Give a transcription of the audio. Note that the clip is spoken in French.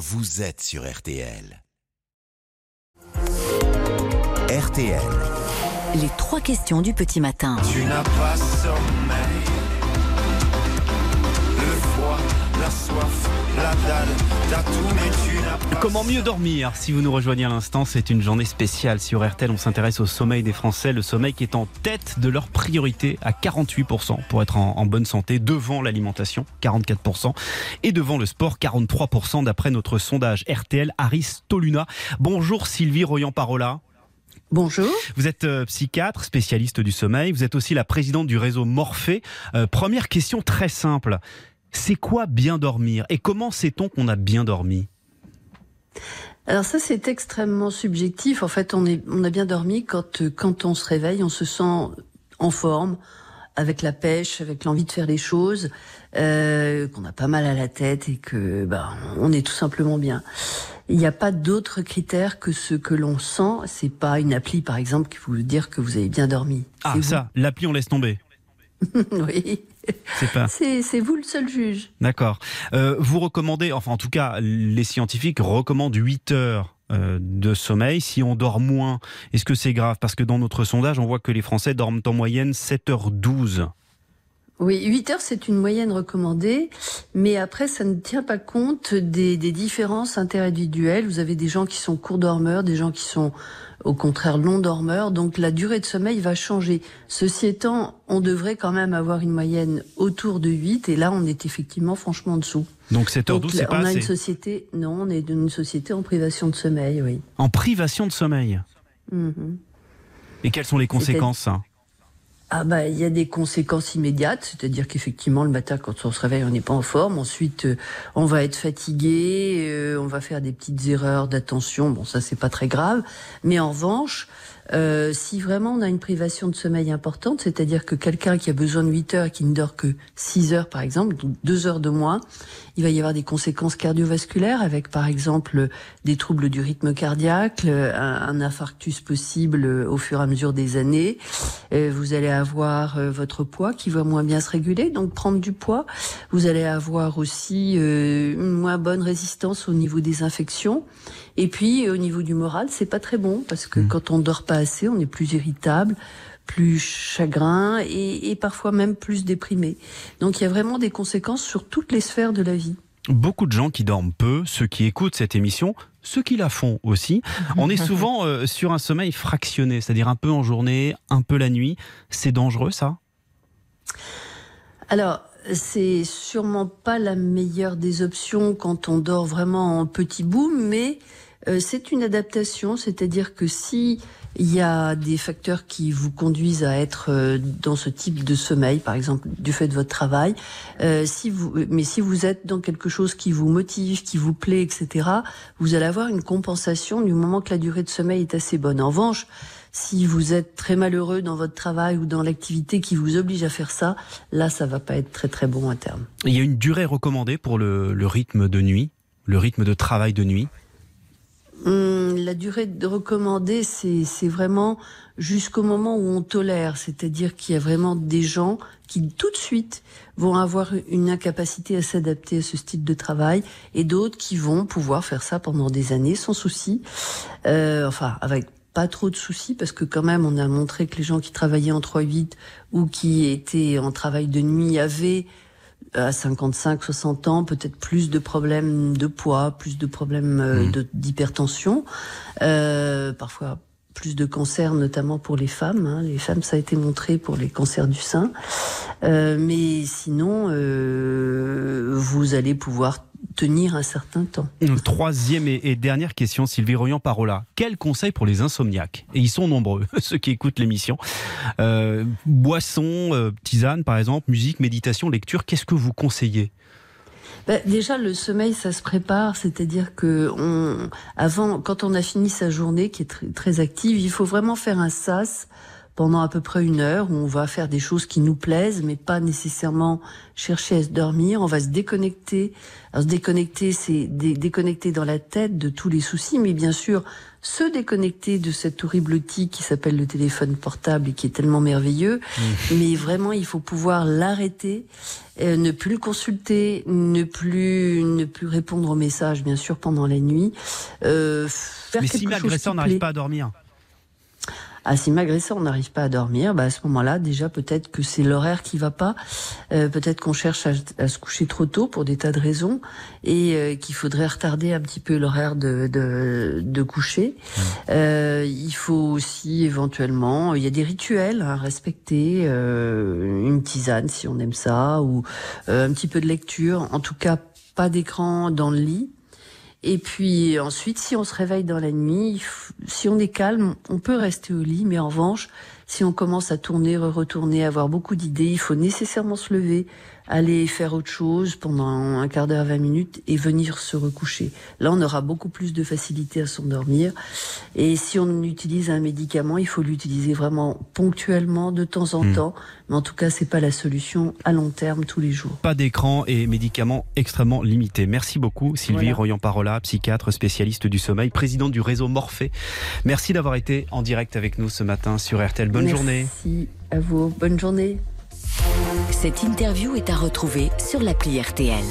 vous êtes sur RTL. RTL. Les trois questions du petit matin. Tu n'as pas sommeil. Le froid, la soif, la dalle, Comment mieux dormir Si vous nous rejoignez à l'instant, c'est une journée spéciale. Sur RTL, on s'intéresse au sommeil des Français, le sommeil qui est en tête de leur priorité à 48% pour être en, en bonne santé, devant l'alimentation, 44%, et devant le sport, 43% d'après notre sondage RTL Harris Toluna. Bonjour Sylvie Royan-Parola. Bonjour. Vous êtes euh, psychiatre, spécialiste du sommeil. Vous êtes aussi la présidente du réseau Morphée. Euh, première question très simple. C'est quoi bien dormir Et comment sait-on qu'on a bien dormi? Alors ça c'est extrêmement subjectif. En fait, on, est, on a bien dormi quand, euh, quand on se réveille, on se sent en forme, avec la pêche, avec l'envie de faire les choses, euh, qu'on a pas mal à la tête et que ben, on est tout simplement bien. Il n'y a pas d'autres critères que ce que l'on sent. C'est pas une appli, par exemple, qui vous dire que vous avez bien dormi. Ah ça, l'appli on laisse tomber. oui. C'est pas. C'est vous le seul juge. D'accord. Euh, vous recommandez, enfin en tout cas, les scientifiques recommandent 8 heures euh, de sommeil. Si on dort moins, est-ce que c'est grave? Parce que dans notre sondage, on voit que les Français dorment en moyenne 7h12. Oui, 8 heures, c'est une moyenne recommandée, mais après, ça ne tient pas compte des, des différences interindividuelles. Vous avez des gens qui sont court dormeurs, des gens qui sont au contraire long dormeurs, donc la durée de sommeil va changer. Ceci étant, on devrait quand même avoir une moyenne autour de 8, et là, on est effectivement franchement en dessous. Donc 7h12, Donc, c'est on pas a assez. une société, non, on est une société en privation de sommeil, oui. En privation de sommeil. Mhm. Et quelles sont les conséquences ça Ah bah il y a des conséquences immédiates, c'est-à-dire qu'effectivement le matin quand on se réveille on n'est pas en forme, ensuite euh, on va être fatigué, euh, on va faire des petites erreurs d'attention, bon ça c'est pas très grave, mais en revanche euh, si vraiment on a une privation de sommeil importante, c'est-à-dire que quelqu'un qui a besoin de 8 heures et qui ne dort que 6 heures par exemple, donc 2 heures de moins, il va y avoir des conséquences cardiovasculaires avec par exemple des troubles du rythme cardiaque, le- un, un infarctus possible euh, au fur et à mesure des années. Euh, vous allez avoir euh, votre poids qui va moins bien se réguler, donc prendre du poids. Vous allez avoir aussi euh, une moins bonne résistance au niveau des infections. Et puis euh, au niveau du moral, c'est pas très bon parce que quand on dort pas assez, on est plus irritable plus chagrin et, et parfois même plus déprimé. Donc il y a vraiment des conséquences sur toutes les sphères de la vie. Beaucoup de gens qui dorment peu, ceux qui écoutent cette émission, ceux qui la font aussi. On est souvent euh, sur un sommeil fractionné, c'est-à-dire un peu en journée, un peu la nuit. C'est dangereux ça? Alors, c'est sûrement pas la meilleure des options quand on dort vraiment en petit bout, mais euh, c'est une adaptation, c'est-à-dire que si il y a des facteurs qui vous conduisent à être euh, dans ce type de sommeil, par exemple du fait de votre travail, euh, si vous, mais si vous êtes dans quelque chose qui vous motive, qui vous plaît, etc., vous allez avoir une compensation du moment que la durée de sommeil est assez bonne. En revanche, si vous êtes très malheureux dans votre travail ou dans l'activité qui vous oblige à faire ça, là, ça va pas être très très bon à terme. Il y a une durée recommandée pour le, le rythme de nuit, le rythme de travail de nuit? La durée de recommandée, c'est c'est vraiment jusqu'au moment où on tolère, c'est-à-dire qu'il y a vraiment des gens qui tout de suite vont avoir une incapacité à s'adapter à ce style de travail et d'autres qui vont pouvoir faire ça pendant des années sans souci, euh, enfin avec pas trop de soucis parce que quand même on a montré que les gens qui travaillaient en 3-8 ou qui étaient en travail de nuit avaient à 55, 60 ans, peut-être plus de problèmes de poids, plus de problèmes euh, de- d'hypertension, euh, parfois plus de cancers, notamment pour les femmes. hein. Les femmes, ça a été montré pour les cancers du sein. Euh, mais sinon, euh, vous allez pouvoir tenir un certain temps. Troisième et, dernière question, Sylvie Royan-Parola. Quel conseil pour les insomniaques? Et ils sont nombreux, ceux qui écoutent l'émission. Euh, boissons, euh, tisane par exemple, musique, méditation, lecture, qu'est-ce que vous conseillez? Ben, déjà, le sommeil, ça se prépare, c'est-à-dire que on, avant, quand on a fini sa journée, qui est très active, il faut vraiment faire un sas pendant à peu près une heure où on va faire des choses qui nous plaisent, mais pas nécessairement chercher à se dormir. On va se déconnecter. Alors se déconnecter, c'est déconnecter dans la tête de tous les soucis, mais bien sûr se déconnecter de cet horrible outil qui s'appelle le téléphone portable et qui est tellement merveilleux. Mmh. Mais vraiment, il faut pouvoir l'arrêter, euh, ne plus le consulter, ne plus ne plus répondre aux messages, bien sûr, pendant la nuit. Euh, faire Mais si malgré ça, on n'arrive pas à dormir ah, si malgré ça on n'arrive pas à dormir, bah à ce moment-là déjà peut-être que c'est l'horaire qui va pas, euh, peut-être qu'on cherche à, se coucher trop tôt pour des tas de raisons et euh, qu'il faudrait retarder un petit peu l'horaire de, de, de coucher. Euh, il faut aussi éventuellement, il y a des rituels à respecter, euh, une tisane si on aime ça ou euh, un petit peu de lecture, en tout cas pas d'écran dans le lit. Et puis ensuite, si on se réveille dans la nuit, si on est calme, on peut rester au lit, mais en revanche, si on commence à tourner, retourner, avoir beaucoup d'idées, il faut nécessairement se lever, aller faire autre chose pendant un quart d'heure, 20 minutes et venir se recoucher. Là, on aura beaucoup plus de facilité à s'endormir. Et si on utilise un médicament, il faut l'utiliser vraiment ponctuellement, de temps en hmm. temps. Mais en tout cas, c'est pas la solution à long terme tous les jours. Pas d'écran et médicaments extrêmement limités. Merci beaucoup, Sylvie Royan-Parola, psychiatre, spécialiste du sommeil, présidente du réseau Morphée. Merci d'avoir été en direct avec nous ce matin sur RTL. Bonne journée. Merci à vous. Bonne journée. Cette interview est à retrouver sur l'appli RTL.